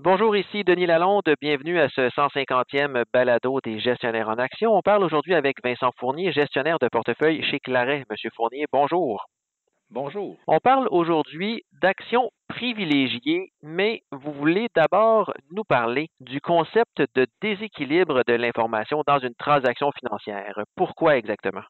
Bonjour, ici Denis Lalonde. Bienvenue à ce 150e balado des gestionnaires en action. On parle aujourd'hui avec Vincent Fournier, gestionnaire de portefeuille chez Claret. Monsieur Fournier, bonjour. Bonjour. On parle aujourd'hui d'actions privilégiées, mais vous voulez d'abord nous parler du concept de déséquilibre de l'information dans une transaction financière. Pourquoi exactement?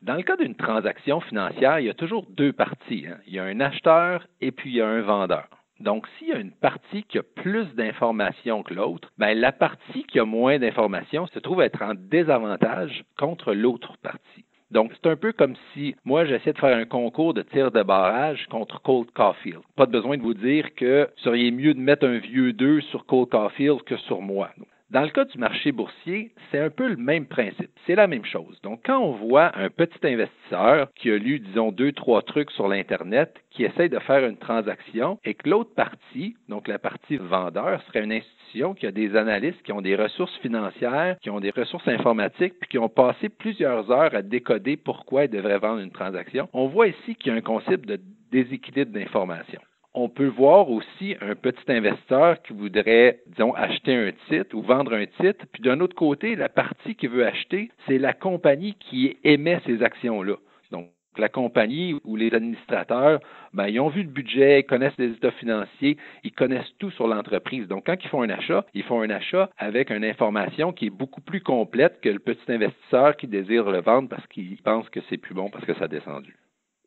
Dans le cas d'une transaction financière, il y a toujours deux parties. Hein. Il y a un acheteur et puis il y a un vendeur. Donc, s'il y a une partie qui a plus d'informations que l'autre, ben, la partie qui a moins d'informations se trouve être en désavantage contre l'autre partie. Donc, c'est un peu comme si moi, j'essaie de faire un concours de tir de barrage contre Colt Caulfield. Pas besoin de vous dire que seriez mieux de mettre un vieux 2 sur Colt Caulfield que sur moi. Dans le cas du marché boursier, c'est un peu le même principe. C'est la même chose. Donc, quand on voit un petit investisseur qui a lu, disons, deux, trois trucs sur l'Internet, qui essaye de faire une transaction et que l'autre partie, donc la partie vendeur, serait une institution qui a des analystes, qui ont des ressources financières, qui ont des ressources informatiques, puis qui ont passé plusieurs heures à décoder pourquoi ils devraient vendre une transaction, on voit ici qu'il y a un concept de déséquilibre d'information on peut voir aussi un petit investisseur qui voudrait, disons, acheter un titre ou vendre un titre, puis d'un autre côté, la partie qui veut acheter, c'est la compagnie qui émet ces actions-là. Donc, la compagnie ou les administrateurs, ben, ils ont vu le budget, ils connaissent les états financiers, ils connaissent tout sur l'entreprise. Donc, quand ils font un achat, ils font un achat avec une information qui est beaucoup plus complète que le petit investisseur qui désire le vendre parce qu'il pense que c'est plus bon parce que ça a descendu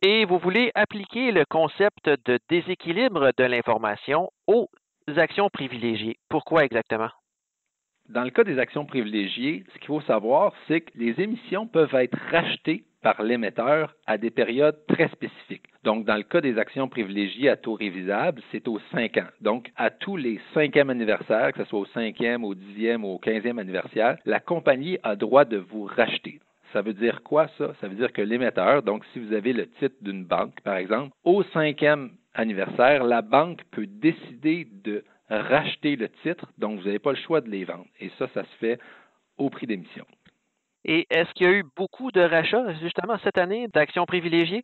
et vous voulez appliquer le concept de déséquilibre de l'information aux actions privilégiées. Pourquoi exactement? Dans le cas des actions privilégiées, ce qu'il faut savoir, c'est que les émissions peuvent être rachetées par l'émetteur à des périodes très spécifiques. Donc, dans le cas des actions privilégiées à taux révisable, c'est aux cinq ans. Donc, à tous les cinquièmes anniversaires, que ce soit au cinquième, au dixième ou au quinzième anniversaire, la compagnie a droit de vous racheter. Ça veut dire quoi ça? Ça veut dire que l'émetteur, donc si vous avez le titre d'une banque, par exemple, au cinquième anniversaire, la banque peut décider de racheter le titre, donc vous n'avez pas le choix de les vendre. Et ça, ça se fait au prix d'émission. Et est-ce qu'il y a eu beaucoup de rachats, justement, cette année, d'actions privilégiées?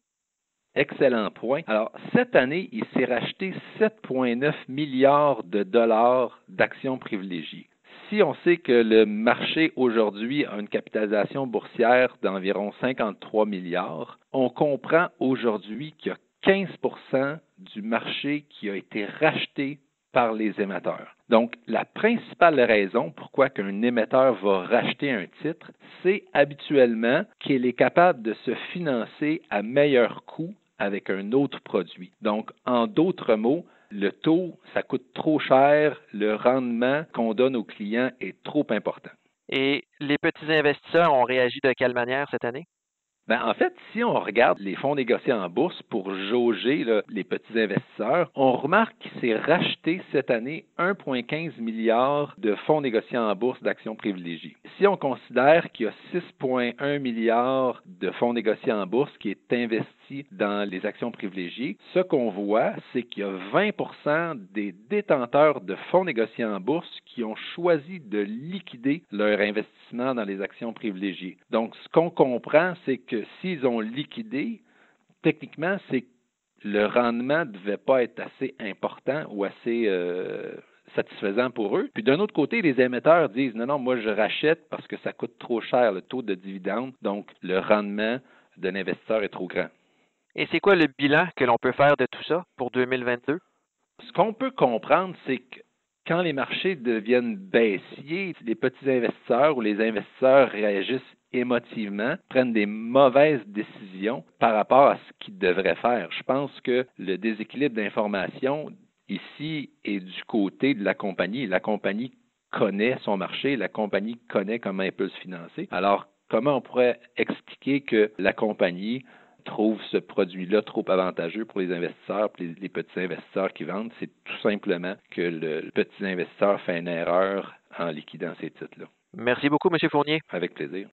Excellent point. Alors, cette année, il s'est racheté 7,9 milliards de dollars d'actions privilégiées si on sait que le marché aujourd'hui a une capitalisation boursière d'environ 53 milliards, on comprend aujourd'hui qu'il y a 15% du marché qui a été racheté par les émetteurs. Donc, la principale raison pourquoi qu'un émetteur va racheter un titre, c'est habituellement qu'il est capable de se financer à meilleur coût avec un autre produit. Donc, en d'autres mots, le taux, ça coûte trop cher, le rendement qu'on donne aux clients est trop important. Et les petits investisseurs ont réagi de quelle manière cette année? Ben, en fait, si on regarde les fonds négociés en bourse pour jauger les petits investisseurs, on remarque qu'il s'est racheté cette année 1,15 milliard de fonds négociés en bourse d'actions privilégiées. Si on considère qu'il y a 6,1 milliards de fonds négociés en bourse qui est investi dans les actions privilégiées, ce qu'on voit, c'est qu'il y a 20% des détenteurs de fonds négociés en bourse qui ont choisi de liquider leur investissement dans les actions privilégiées. Donc, ce qu'on comprend, c'est que s'ils ont liquidé, techniquement, c'est le rendement ne devait pas être assez important ou assez euh, satisfaisant pour eux. Puis d'un autre côté, les émetteurs disent non, non, moi je rachète parce que ça coûte trop cher le taux de dividende, donc le rendement d'un investisseur est trop grand. Et c'est quoi le bilan que l'on peut faire de tout ça pour 2022? Ce qu'on peut comprendre, c'est que quand les marchés deviennent baissiers, les petits investisseurs ou les investisseurs réagissent émotivement, prennent des mauvaises décisions par rapport à ce qu'ils devraient faire. Je pense que le déséquilibre d'information ici est du côté de la compagnie. La compagnie connaît son marché, la compagnie connaît comment elle peut se financer. Alors, comment on pourrait expliquer que la compagnie trouve ce produit-là trop avantageux pour les investisseurs, pour les, petits investisseurs qui vendent, c'est tout simplement que le, petit investisseur fait une erreur en liquidant ces titres-là. Merci beaucoup, M. Fournier. Avec plaisir.